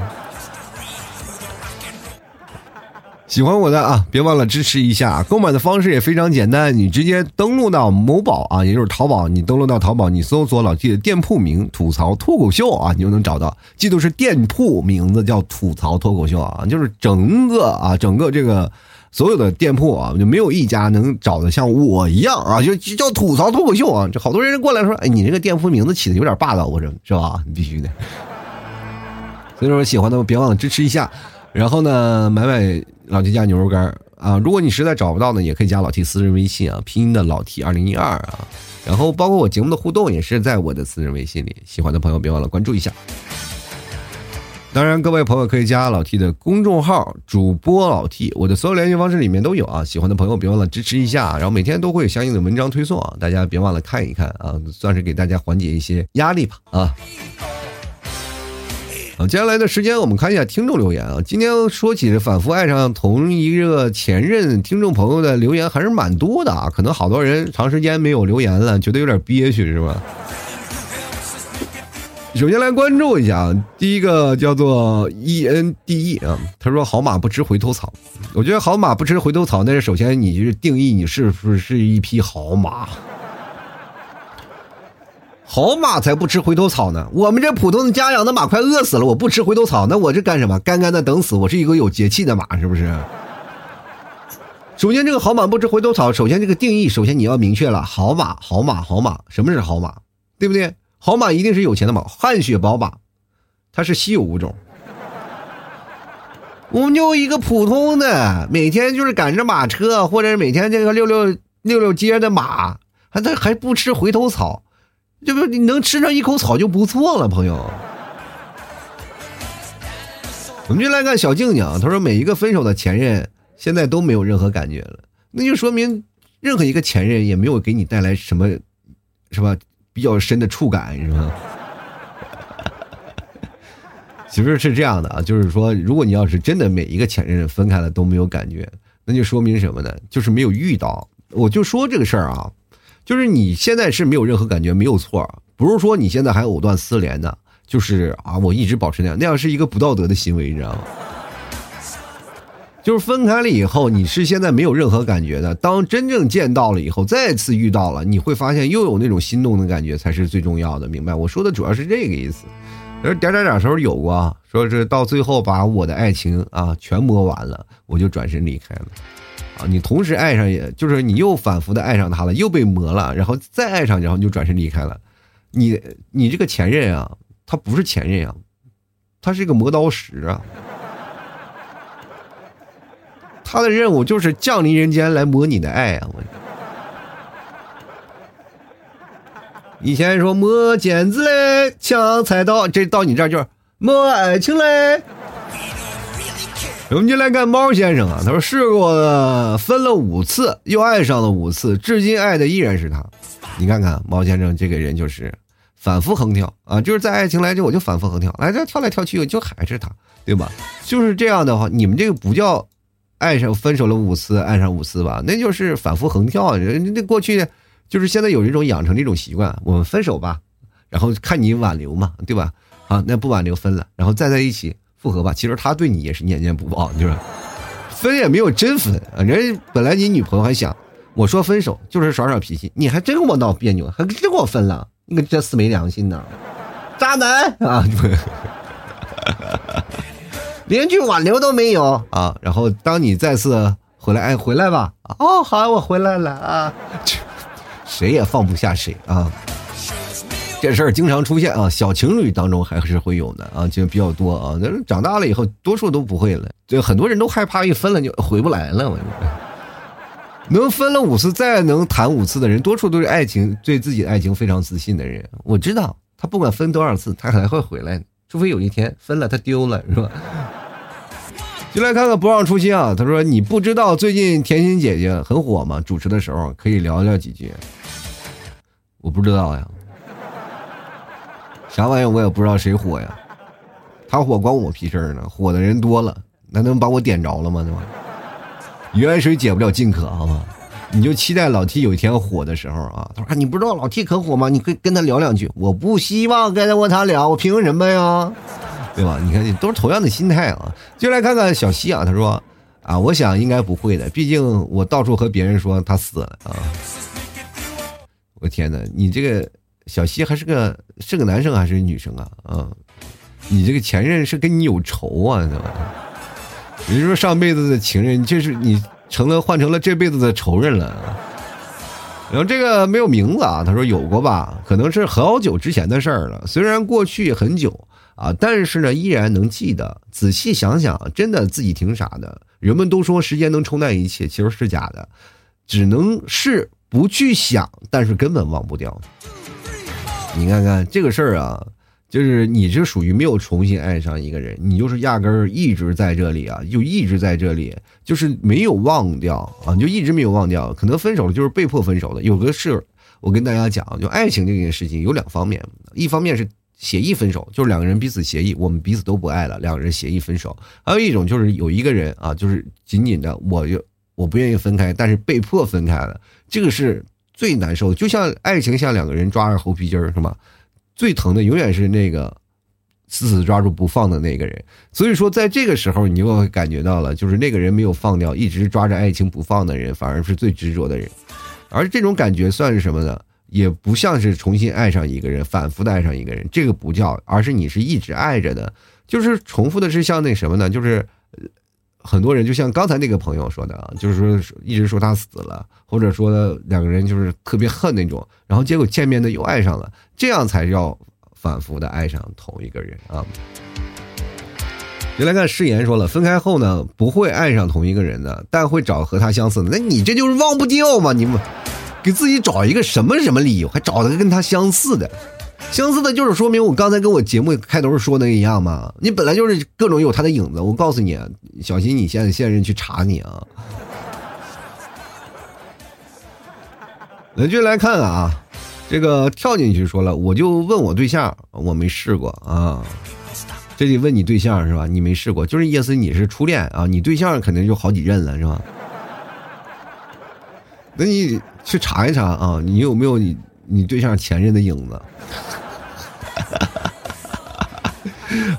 喜欢我的啊，别忘了支持一下。购买的方式也非常简单，你直接登录到某宝啊，也就是淘宝，你登录到淘宝，你搜索老 T 的店铺名“吐槽脱口秀”啊，你就能找到。记住是店铺名字叫“吐槽脱口秀”啊，就是整个啊，整个这个所有的店铺啊，就没有一家能找的像我一样啊，就叫“吐槽脱口秀”啊。这好多人过来说，哎，你这个店铺名字起的有点霸道，我说是吧？你必须的。所以说喜欢的别忘了支持一下。然后呢，买买老 T 家牛肉干啊！如果你实在找不到呢，也可以加老 T 私人微信啊，拼音的老 T 二零一二啊。然后包括我节目的互动也是在我的私人微信里，喜欢的朋友别忘了关注一下。当然，各位朋友可以加老 T 的公众号主播老 T，我的所有联系方式里面都有啊。喜欢的朋友别忘了支持一下，然后每天都会有相应的文章推送啊，大家别忘了看一看啊，算是给大家缓解一些压力吧啊。接下来的时间，我们看一下听众留言啊。今天说起反复爱上同一个前任，听众朋友的留言还是蛮多的啊。可能好多人长时间没有留言了，觉得有点憋屈，是吧？首先来关注一下，第一个叫做 E N D E 啊，他说好马不吃回头草。我觉得好马不吃回头草，那是首先你就是定义你是不是是一匹好马。好马才不吃回头草呢，我们这普通的家养的马快饿死了，我不吃回头草，那我这干什么？干干的等死？我是一个有节气的马，是不是？首先，这个好马不吃回头草，首先这个定义，首先你要明确了，好马，好马，好马，什么是好马？对不对？好马一定是有钱的马，汗血宝马，它是稀有物种。我们就一个普通的，每天就是赶着马车，或者每天这个溜溜溜溜街的马，还它还不吃回头草。就不，你能吃上一口草就不错了，朋友。我们就来看小静静，她说每一个分手的前任现在都没有任何感觉了，那就说明任何一个前任也没有给你带来什么，是吧？比较深的触感，是吧？其实是这样的啊，就是说，如果你要是真的每一个前任分开了都没有感觉，那就说明什么呢？就是没有遇到。我就说这个事儿啊。就是你现在是没有任何感觉，没有错，不是说你现在还藕断丝连的，就是啊，我一直保持那样，那样是一个不道德的行为，你知道吗？就是分开了以后，你是现在没有任何感觉的，当真正见到了以后，再次遇到了，你会发现又有那种心动的感觉，才是最重要的，明白？我说的主要是这个意思。而点点点时候有过，说是到最后把我的爱情啊全摸完了，我就转身离开了。你同时爱上，也就是你又反复的爱上他了，又被磨了，然后再爱上，然后你就转身离开了。你你这个前任啊，他不是前任啊，他是一个磨刀石啊。他的任务就是降临人间来磨你的爱啊！我以前说磨剪子嘞，抢菜刀，这到你这儿就是磨爱情嘞。我们就来看猫先生啊，他说试过分了五次，又爱上了五次，至今爱的依然是他。你看看猫先生这个人就是反复横跳啊，就是在爱情来着我就反复横跳，来这跳来跳去就还是他，对吧？就是这样的话，你们这个不叫爱上分手了五次，爱上五次吧？那就是反复横跳。人那过去就是现在有这种养成这种习惯，我们分手吧，然后看你挽留嘛，对吧？啊，那不挽留分了，然后再在一起。复合吧，其实他对你也是念念不忘，就是分也没有真分啊。人家本来你女朋友还想我说分手就是耍耍脾气，你还真跟我闹别扭，还真跟我分了，你个这死没良心的渣男啊！连句挽留都没有啊！然后当你再次回来，哎，回来吧！哦，好，我回来了啊！谁也放不下谁啊！这事儿经常出现啊，小情侣当中还是会有的啊，就比较多啊。那长大了以后，多数都不会了。就很多人都害怕一分了就回不来了。我 能分了五次再能谈五次的人，多数都是爱情对自己的爱情非常自信的人。我知道他不管分多少次，他还会回来，除非有一天分了他丢了，是吧？就来看看不忘初心啊。他说：“你不知道最近甜心姐姐很火吗？主持的时候可以聊聊几句。”我不知道呀。啥玩意儿我也不知道谁火呀，他火关我屁事儿呢？火的人多了，那能把我点着了吗？对吧？远水解不了近渴，好吗？你就期待老 T 有一天火的时候啊！他说：“啊你不知道老 T 可火吗？你可以跟他聊两句。”我不希望跟他我他聊，我凭什么呀？对吧？你看，都是同样的心态啊。就来看看小西啊，他说：“啊，我想应该不会的，毕竟我到处和别人说他死了啊。”我天哪，你这个。小西还是个是个男生还是女生啊？啊，你这个前任是跟你有仇啊？对吧？你说上辈子的情人，就是你成了换成了这辈子的仇人了。然后这个没有名字啊，他说有过吧？可能是好久之前的事儿了。虽然过去很久啊，但是呢依然能记得。仔细想想，真的自己挺傻的。人们都说时间能冲淡一切，其实是假的，只能是不去想，但是根本忘不掉。你看看这个事儿啊，就是你是属于没有重新爱上一个人，你就是压根儿一直在这里啊，就一直在这里，就是没有忘掉啊，就一直没有忘掉。可能分手了就是被迫分手的。有个事，我跟大家讲，就爱情这件事情有两方面，一方面是协议分手，就是两个人彼此协议，我们彼此都不爱了，两个人协议分手；还有一种就是有一个人啊，就是紧紧的，我就我不愿意分开，但是被迫分开了，这个是。最难受，就像爱情像两个人抓着猴皮筋儿，是吧？最疼的永远是那个死死抓住不放的那个人。所以说，在这个时候，你就会感觉到了，就是那个人没有放掉，一直抓着爱情不放的人，反而是最执着的人。而这种感觉算是什么呢？也不像是重新爱上一个人，反复的爱上一个人，这个不叫，而是你是一直爱着的，就是重复的是像那什么呢？就是很多人就像刚才那个朋友说的啊，就是说一直说他死了，或者说两个人就是特别恨那种，然后结果见面的又爱上了，这样才叫反复的爱上同一个人啊。原来看誓言说了，分开后呢不会爱上同一个人的，但会找和他相似的。那你这就是忘不掉嘛？你们。给自己找一个什么什么理由，还找个跟他相似的，相似的，就是说明我刚才跟我节目开头说的一样嘛。你本来就是各种有他的影子，我告诉你，小心你现在现任去查你啊。来，就来看啊，这个跳进去说了，我就问我对象，我没试过啊，这得问你对象是吧？你没试过，就是意思你是初恋啊，你对象肯定就好几任了是吧？那你。去查一查啊，你有没有你你对象前任的影子？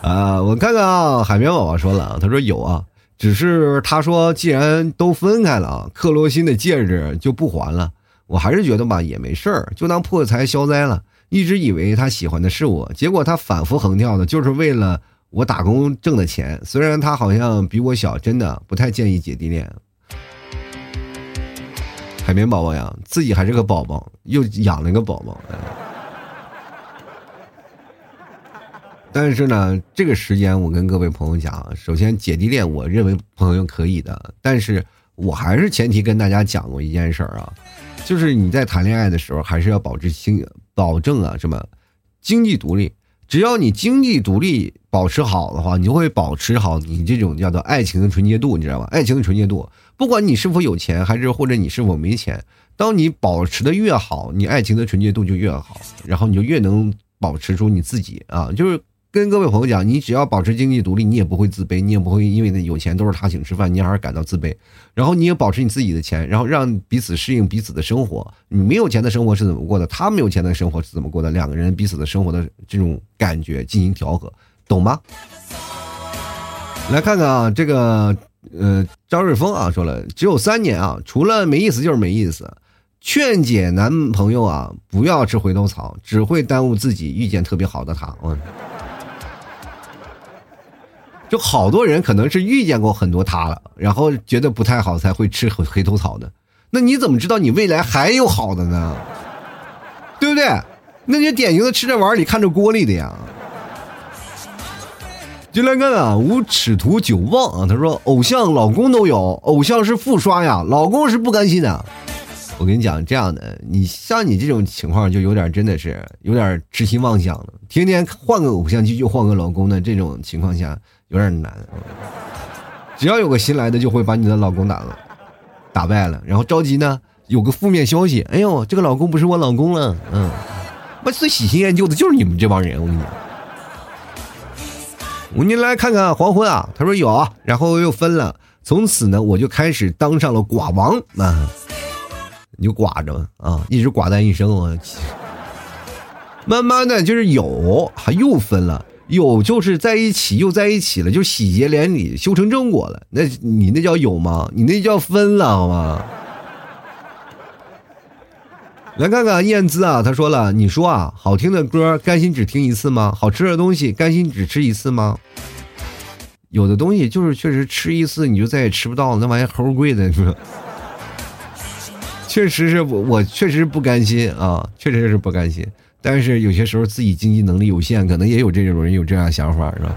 啊，我看看啊，海绵宝宝说了，他说有啊，只是他说既然都分开了啊，克罗心的戒指就不还了。我还是觉得吧，也没事儿，就当破财消灾了。一直以为他喜欢的是我，结果他反复横跳的，就是为了我打工挣的钱。虽然他好像比我小，真的不太建议姐弟恋。海绵宝宝呀，自己还是个宝宝，又养了一个宝宝。但是呢，这个时间我跟各位朋友讲，首先姐弟恋，我认为朋友可以的，但是我还是前提跟大家讲过一件事儿啊，就是你在谈恋爱的时候，还是要保持经保证啊什么经济独立。只要你经济独立保持好的话，你就会保持好你这种叫做爱情的纯洁度，你知道吧？爱情的纯洁度，不管你是否有钱，还是或者你是否没钱，当你保持的越好，你爱情的纯洁度就越好，然后你就越能保持住你自己啊，就是。跟各位朋友讲，你只要保持经济独立，你也不会自卑，你也不会因为那有钱都是他请吃饭，你而感到自卑。然后你也保持你自己的钱，然后让彼此适应彼此的生活。你没有钱的生活是怎么过的？他没有钱的生活是怎么过的？两个人彼此的生活的这种感觉进行调和，懂吗？来看看啊，这个呃，张瑞峰啊说了，只有三年啊，除了没意思就是没意思。劝解男朋友啊，不要吃回头草，只会耽误自己遇见特别好的他。嗯。就好多人可能是遇见过很多他了，然后觉得不太好才会吃黑黑头草的。那你怎么知道你未来还有好的呢？对不对？那就典型的吃着碗里看着锅里的呀。就来看啊，无尺图久望啊，他说偶像老公都有，偶像是复刷呀，老公是不甘心的。我跟你讲，这样的你像你这种情况就有点真的是有点痴心妄想了，天天换个偶像剧就换个老公的这种情况下。有点难，只要有个新来的，就会把你的老公打了，打败了，然后着急呢，有个负面消息，哎呦，这个老公不是我老公了，嗯，我最喜新厌旧的就是你们这帮人，我跟你讲，我你来看看黄昏啊，他说有，然后又分了，从此呢，我就开始当上了寡王。啊，你就寡着吧啊，一直寡淡一生啊，慢慢的就是有，还又分了。有就是在一起，又在一起了，就喜结连理，修成正果了。那你那叫有吗？你那叫分了，好吗？来看看燕姿啊，他说了，你说啊，好听的歌甘心只听一次吗？好吃的东西甘心只吃一次吗？有的东西就是确实吃一次你就再也吃不到了，那玩意齁贵的，是吧？确实是我，我确实不甘心啊，确实是不甘心。但是有些时候自己经济能力有限，可能也有这种人有这样想法，是吧？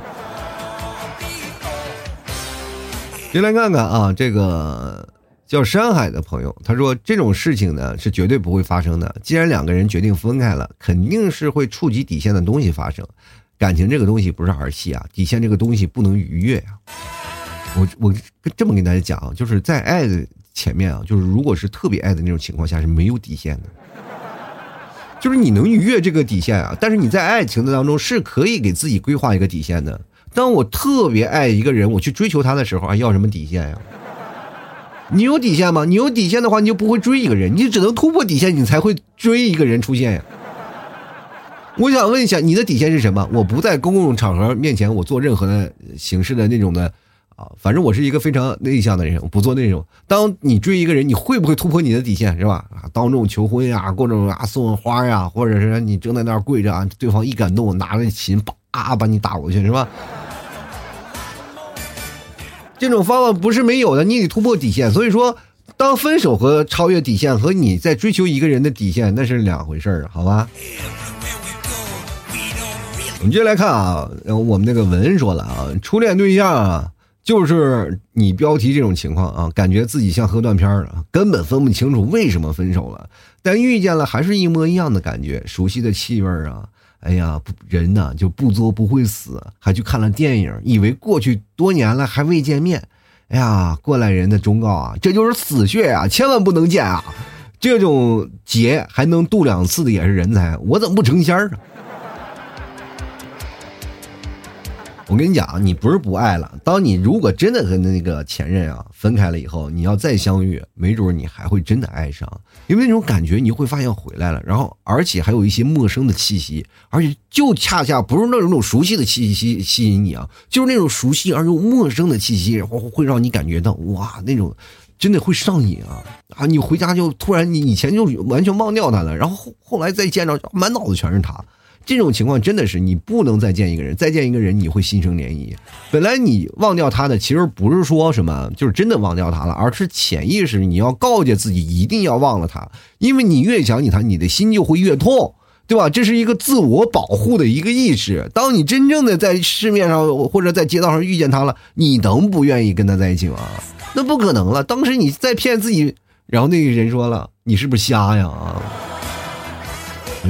先来看看啊，这个叫山海的朋友，他说这种事情呢是绝对不会发生的。既然两个人决定分开了，肯定是会触及底线的东西发生。感情这个东西不是儿戏啊，底线这个东西不能逾越呀。我我这么跟大家讲啊，就是在爱的前面啊，就是如果是特别爱的那种情况下是没有底线的。就是你能逾越这个底线啊，但是你在爱情的当中是可以给自己规划一个底线的。当我特别爱一个人，我去追求他的时候啊，要什么底线呀？你有底线吗？你有底线的话，你就不会追一个人，你只能突破底线，你才会追一个人出现呀。我想问一下，你的底线是什么？我不在公共场合面前我做任何的形式的那种的啊，反正我是一个非常内向的人，我不做那种。当你追一个人，你会不会突破你的底线，是吧？啊，当众求婚呀，各种啊送花呀，或者是你正在那儿跪着啊，对方一感动，拿着琴叭把你打过去，是吧？这种方法不是没有的，你得突破底线。所以说，当分手和超越底线和你在追求一个人的底线那是两回事儿，好吧？我们接着来看啊，我们那个文说了啊，初恋对象啊，就是你标题这种情况啊，感觉自己像喝断片了，根本分不清楚为什么分手了，但遇见了还是一模一样的感觉，熟悉的气味啊，哎呀，人呢就不作不会死，还去看了电影，以为过去多年了还未见面，哎呀，过来人的忠告啊，这就是死穴啊，千万不能见啊，这种劫还能渡两次的也是人才，我怎么不成仙啊？我跟你讲，你不是不爱了。当你如果真的和那个前任啊分开了以后，你要再相遇，没准你还会真的爱上，因为那种感觉你会发现回来了，然后而且还有一些陌生的气息，而且就恰恰不是那种熟悉的气息吸引你啊，就是那种熟悉而又陌生的气息，然后会让你感觉到哇，那种真的会上瘾啊啊！你回家就突然你以前就完全忘掉他了，然后后后来再见着，满脑子全是他。这种情况真的是你不能再见一个人，再见一个人你会心生涟漪。本来你忘掉他的，其实不是说什么就是真的忘掉他了，而是潜意识你要告诫自己一定要忘了他，因为你越想起他，你的心就会越痛，对吧？这是一个自我保护的一个意识。当你真正的在市面上或者在街道上遇见他了，你能不愿意跟他在一起吗？那不可能了。当时你在骗自己，然后那个人说了：“你是不是瞎呀？”啊。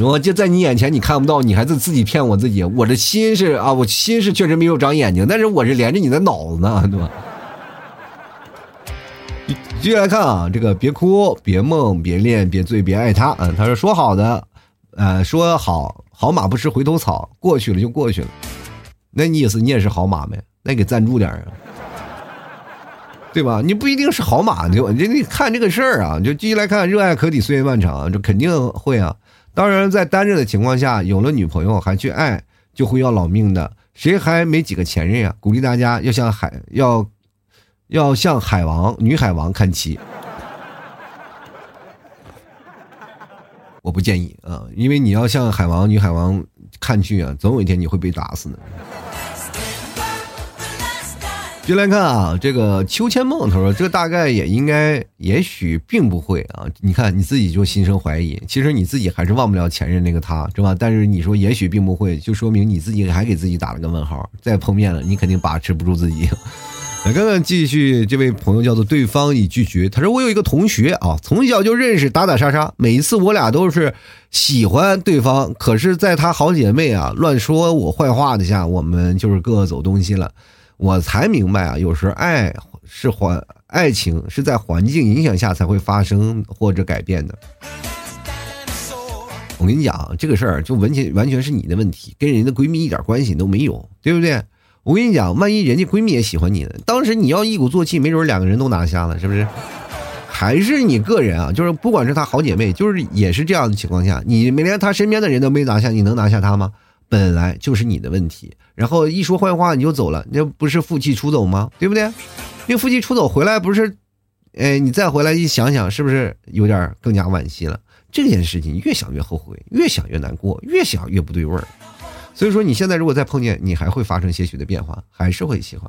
我就在你眼前，你看不到，你还是自己骗我自己。我的心是啊，我心是确实没有长眼睛，但是我是连着你的脑子呢，对吧？继续来看啊，这个别哭，别梦，别恋，别醉，别爱他。嗯，他说说好的，呃，说好好马不吃回头草，过去了就过去了。那你意思你也是好马呗？那给赞助点啊，对吧？你不一定是好马对吧？你你看这个事儿啊，就继续来看，热爱可抵岁月漫长，这肯定会啊。当然，在单着的情况下，有了女朋友还去爱，就会要老命的。谁还没几个前任啊？鼓励大家要向海要，要向海王女海王看齐。我不建议啊，因为你要向海王女海王看去啊，总有一天你会被打死的。就来看啊，这个秋千梦，他说这大概也应该，也许并不会啊。你看你自己就心生怀疑，其实你自己还是忘不了前任那个他，是吧？但是你说也许并不会，就说明你自己还给自己打了个问号。再碰面了，你肯定把持不住自己。来看看继续，这位朋友叫做对方已拒绝，他说我有一个同学啊，从小就认识，打打杀杀，每一次我俩都是喜欢对方，可是在他好姐妹啊乱说我坏话的下，我们就是各走东西了。我才明白啊，有时候爱是环爱情是在环境影响下才会发生或者改变的。我跟你讲，这个事儿就完全完全是你的问题，跟人家闺蜜一点关系都没有，对不对？我跟你讲，万一人家闺蜜也喜欢你呢？当时你要一鼓作气，没准两个人都拿下了，是不是？还是你个人啊？就是不管是她好姐妹，就是也是这样的情况下，你没连她身边的人都没拿下，你能拿下她吗？本来就是你的问题，然后一说坏话你就走了，那不是负气出走吗？对不对？那负气出走回来不是，哎，你再回来一想想，是不是有点更加惋惜了？这件事情越想越后悔，越想越难过，越想越不对味儿。所以说，你现在如果再碰见，你还会发生些许的变化，还是会喜欢。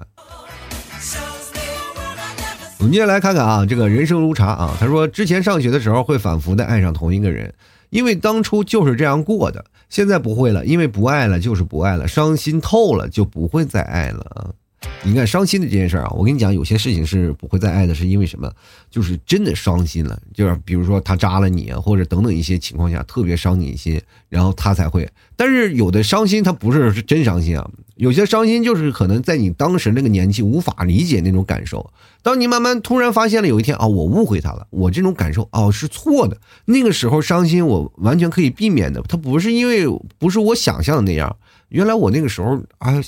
我们接下来看看啊，这个人生如茶啊，他说之前上学的时候会反复的爱上同一个人。因为当初就是这样过的，现在不会了，因为不爱了就是不爱了，伤心透了就不会再爱了！你看伤心的这件事儿啊，我跟你讲，有些事情是不会再爱的，是因为什么？就是真的伤心了，就是比如说他扎了你啊，或者等等一些情况下特别伤你心，然后他才会。但是有的伤心他不是是真伤心啊，有些伤心就是可能在你当时那个年纪无法理解那种感受。当你慢慢突然发现了有一天啊，我误会他了，我这种感受哦是错的。那个时候伤心我完全可以避免的，他不是因为不是我想象的那样，原来我那个时候啊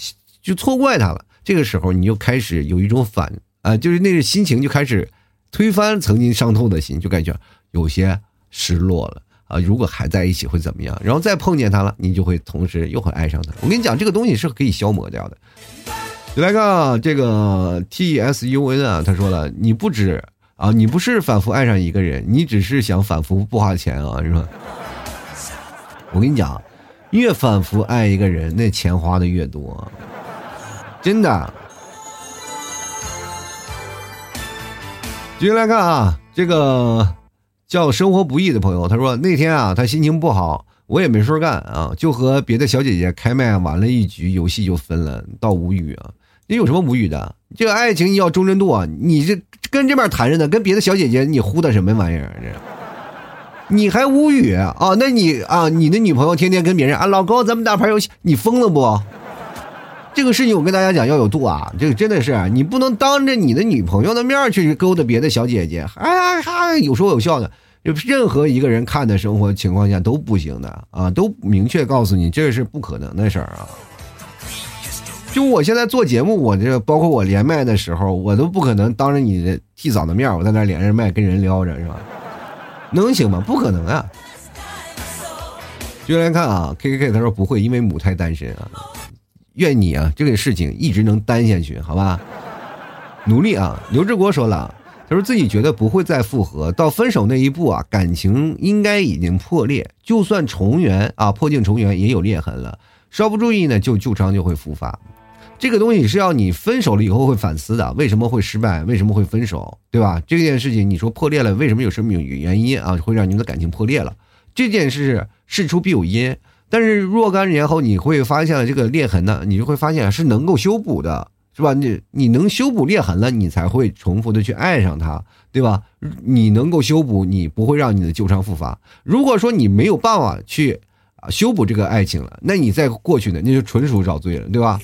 就错怪他了。这个时候，你就开始有一种反啊，就是那个心情就开始推翻曾经伤透的心，就感觉有些失落了啊，如果还在一起会怎么样？然后再碰见他了，你就会同时又会爱上他。我跟你讲，这个东西是可以消磨掉的。你来看啊，这个 T S U N 啊，他说了，你不止啊，你不是反复爱上一个人，你只是想反复不花钱啊，是吧？我跟你讲，越反复爱一个人，那钱花的越多，真的。继续来看啊，这个叫生活不易的朋友，他说那天啊，他心情不好，我也没事干啊，就和别的小姐姐开麦玩了一局游戏就分了，倒无语啊！你有什么无语的？这个爱情要忠贞度啊！你这跟这边谈着呢，跟别的小姐姐你呼的什么玩意儿？这你还无语啊？那你啊，你的女朋友天天跟别人啊，老公咱们打牌游戏，你疯了不？这个事情我跟大家讲要有度啊，这个真的是你不能当着你的女朋友的面去勾搭别的小姐姐，哎呀哈有说有笑的，就任何一个人看的生活情况下都不行的啊，都明确告诉你这是不可能的事儿啊。就我现在做节目，我这包括我连麦的时候，我都不可能当着你的替嫂的面，我在那连着麦跟人聊着是吧？能行吗？不可能啊！就来看啊，K K K，他说不会，因为母胎单身啊。愿你啊，这个事情一直能担下去，好吧？努力啊！刘志国说了，他说自己觉得不会再复合，到分手那一步啊，感情应该已经破裂，就算重圆啊，破镜重圆也有裂痕了，稍不注意呢，就旧伤就会复发。这个东西是要你分手了以后会反思的，为什么会失败？为什么会分手？对吧？这件事情你说破裂了，为什么有什么原因啊？会让你们的感情破裂了？这件事事出必有因。但是若干年后，你会发现这个裂痕呢，你就会发现是能够修补的，是吧？你你能修补裂痕了，你才会重复的去爱上他，对吧？你能够修补，你不会让你的旧伤复发。如果说你没有办法去修补这个爱情了，那你再过去呢，那就纯属找罪了，对吧？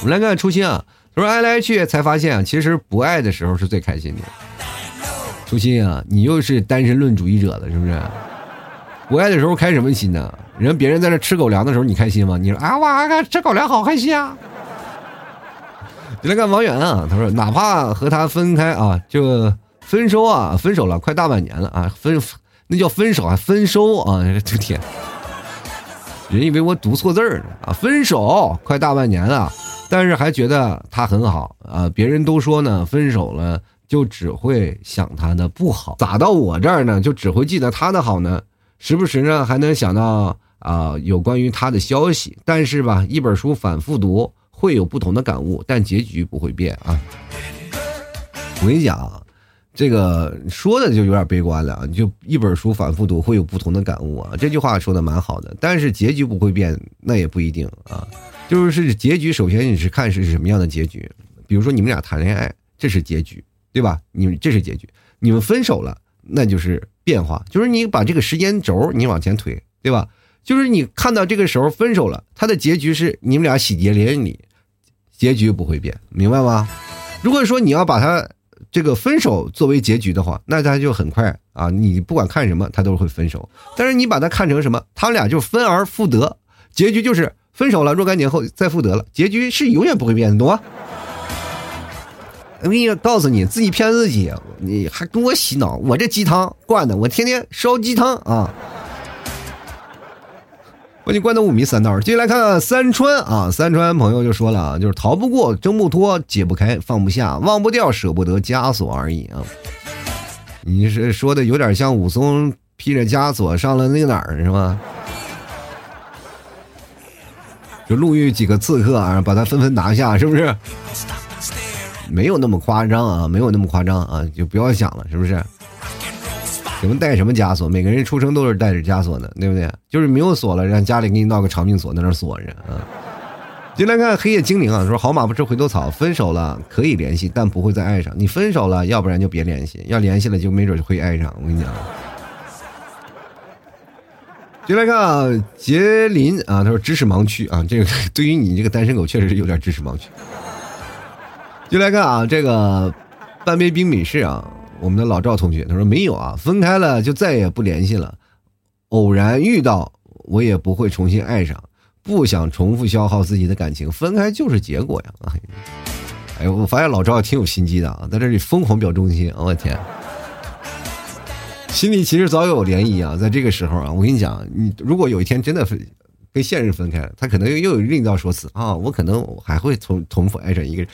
我们来看初心啊，他说爱来爱去才发现啊，其实不爱的时候是最开心的。初心啊，你又是单身论主义者了，是不是？不爱的时候开什么心呢？人别人在那吃狗粮的时候，你开心吗？你说啊，哇，吃狗粮好开心啊！你来看王源啊，他说哪怕和他分开啊，就分手啊，分手了快大半年了啊，分那叫分手啊分手啊！这天，人以为我读错字儿呢啊！分手快大半年了，但是还觉得他很好啊。别人都说呢，分手了就只会想他的不好，咋到我这儿呢，就只会记得他的好呢？时不时呢还能想到啊有关于他的消息，但是吧，一本书反复读会有不同的感悟，但结局不会变啊。我跟你讲，这个说的就有点悲观了，就一本书反复读会有不同的感悟啊。这句话说的蛮好的，但是结局不会变，那也不一定啊。就是结局，首先你是看是什么样的结局，比如说你们俩谈恋爱，这是结局，对吧？你们这是结局，你们分手了，那就是。变化就是你把这个时间轴你往前推，对吧？就是你看到这个时候分手了，他的结局是你们俩喜结连理，结局不会变，明白吗？如果说你要把他这个分手作为结局的话，那他就很快啊，你不管看什么，他都会分手。但是你把它看成什么？他俩就分而复得，结局就是分手了，若干年后再复得了，结局是永远不会变的，懂吗？我跟你告诉你，自己骗自己，你还跟我洗脑？我这鸡汤灌的，我天天烧鸡汤啊！把你灌的五迷三道。接下来看看三川啊，三川朋友就说了，就是逃不过，挣不脱，解不开，放不下，忘不掉，舍不得枷锁而已啊。你是说的有点像武松披着枷锁上了那个哪儿是吧？就路遇几个刺客啊，把他纷纷拿下，是不是？没有那么夸张啊，没有那么夸张啊，就不要想了，是不是？什么带什么枷锁？每个人出生都是带着枷锁的，对不对？就是没有锁了，让家里给你闹个长命锁，在那锁着啊。进来看黑夜精灵啊，说好马不吃回头草，分手了可以联系，但不会再爱上。你分手了，要不然就别联系，要联系了就没准就会爱上。我跟你讲。进来看啊，杰林啊，他说知识盲区啊，这个对于你这个单身狗确实是有点知识盲区。就来看啊，这个半杯冰美式啊，我们的老赵同学他说没有啊，分开了就再也不联系了，偶然遇到我也不会重新爱上，不想重复消耗自己的感情，分开就是结果呀！哎呦，我发现老赵挺有心机的啊，在这里疯狂表忠心，我天！心里其实早有涟漪啊。在这个时候啊，我跟你讲，你如果有一天真的分跟现实分开，他可能又有另一道说辞啊，我可能还会重重复爱上一个人。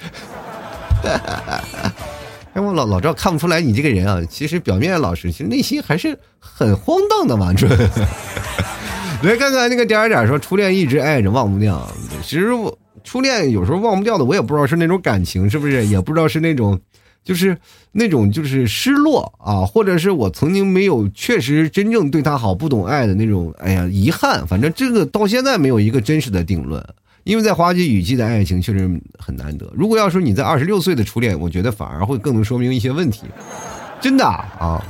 哎，我老老赵看不出来你这个人啊，其实表面老实，其实内心还是很荒诞的嘛。这 来看看那个点儿点儿说，初恋一直爱着忘不掉。其实我初恋有时候忘不掉的，我也不知道是那种感情是不是，也不知道是那种就是那种就是失落啊，或者是我曾经没有确实真正对他好，不懂爱的那种。哎呀，遗憾，反正这个到现在没有一个真实的定论。因为在花季雨季的爱情确实很难得。如果要说你在二十六岁的初恋，我觉得反而会更能说明一些问题，真的啊。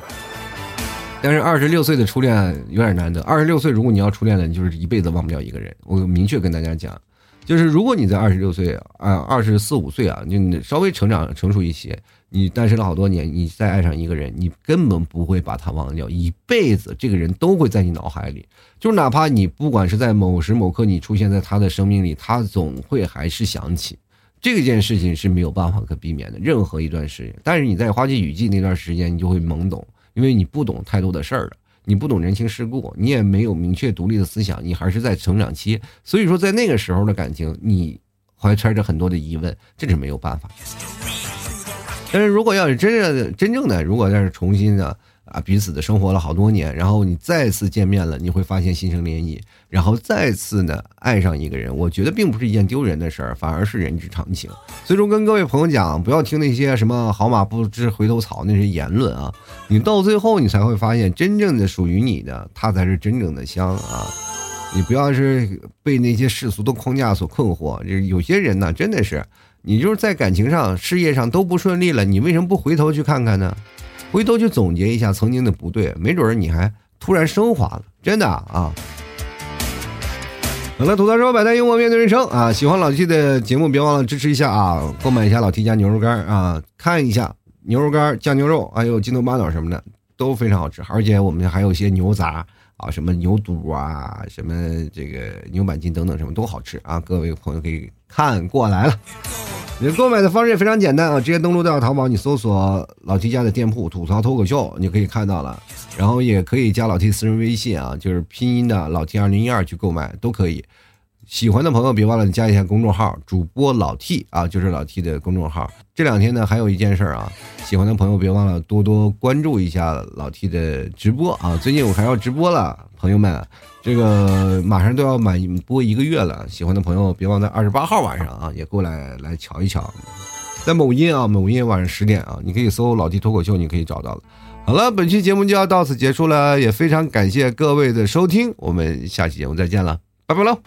但是二十六岁的初恋有点难得。二十六岁如果你要初恋了，你就是一辈子忘不掉一个人。我明确跟大家讲，就是如果你在二十六岁啊，二十四五岁啊，你稍微成长成熟一些。你单身了好多年，你再爱上一个人，你根本不会把他忘掉，一辈子这个人都会在你脑海里。就是哪怕你不管是在某时某刻你出现在他的生命里，他总会还是想起这件事情是没有办法可避免的。任何一段时间，但是你在花季雨季那段时间，你就会懵懂，因为你不懂太多的事儿了，你不懂人情世故，你也没有明确独立的思想，你还是在成长期。所以说，在那个时候的感情，你怀揣着很多的疑问，这是没有办法。但是如果要是真正真正的，如果要是重新的啊，彼此的生活了好多年，然后你再次见面了，你会发现心生涟漪，然后再次呢爱上一个人，我觉得并不是一件丢人的事儿，反而是人之常情。所以说，跟各位朋友讲，不要听那些什么“好马不知回头草”那些言论啊，你到最后你才会发现，真正的属于你的，他才是真正的香啊！你不要是被那些世俗的框架所困惑，就是有些人呢，真的是。你就是在感情上、事业上都不顺利了，你为什么不回头去看看呢？回头去总结一下曾经的不对，没准你还突然升华了，真的啊！好了，吐槽说百态幽默面对人生啊！喜欢老 T 的节目，别忘了支持一下啊！购买一下老 T 家牛肉干啊，看一下牛肉干、酱牛肉，还有筋头巴脑什么的都非常好吃，而且我们还有一些牛杂啊，什么牛肚啊，什么这个牛板筋等等，什么都好吃啊！各位朋友可以看过来了。你购买的方式也非常简单啊，直接登录到淘宝，你搜索老 T 家的店铺“吐槽脱口秀”，你就可以看到了。然后也可以加老 T 私人微信啊，就是拼音的老 T 二零一二去购买都可以。喜欢的朋友别忘了你加一下公众号“主播老 T” 啊，就是老 T 的公众号。这两天呢，还有一件事啊，喜欢的朋友别忘了多多关注一下老 T 的直播啊。最近我还要直播了，朋友们。这个马上都要满播一个月了，喜欢的朋友别忘在二十八号晚上啊，也过来来瞧一瞧，在某音啊，某音晚上十点啊，你可以搜“老弟脱口秀”，你可以找到了。好了，本期节目就要到此结束了，也非常感谢各位的收听，我们下期节目再见了，拜拜喽。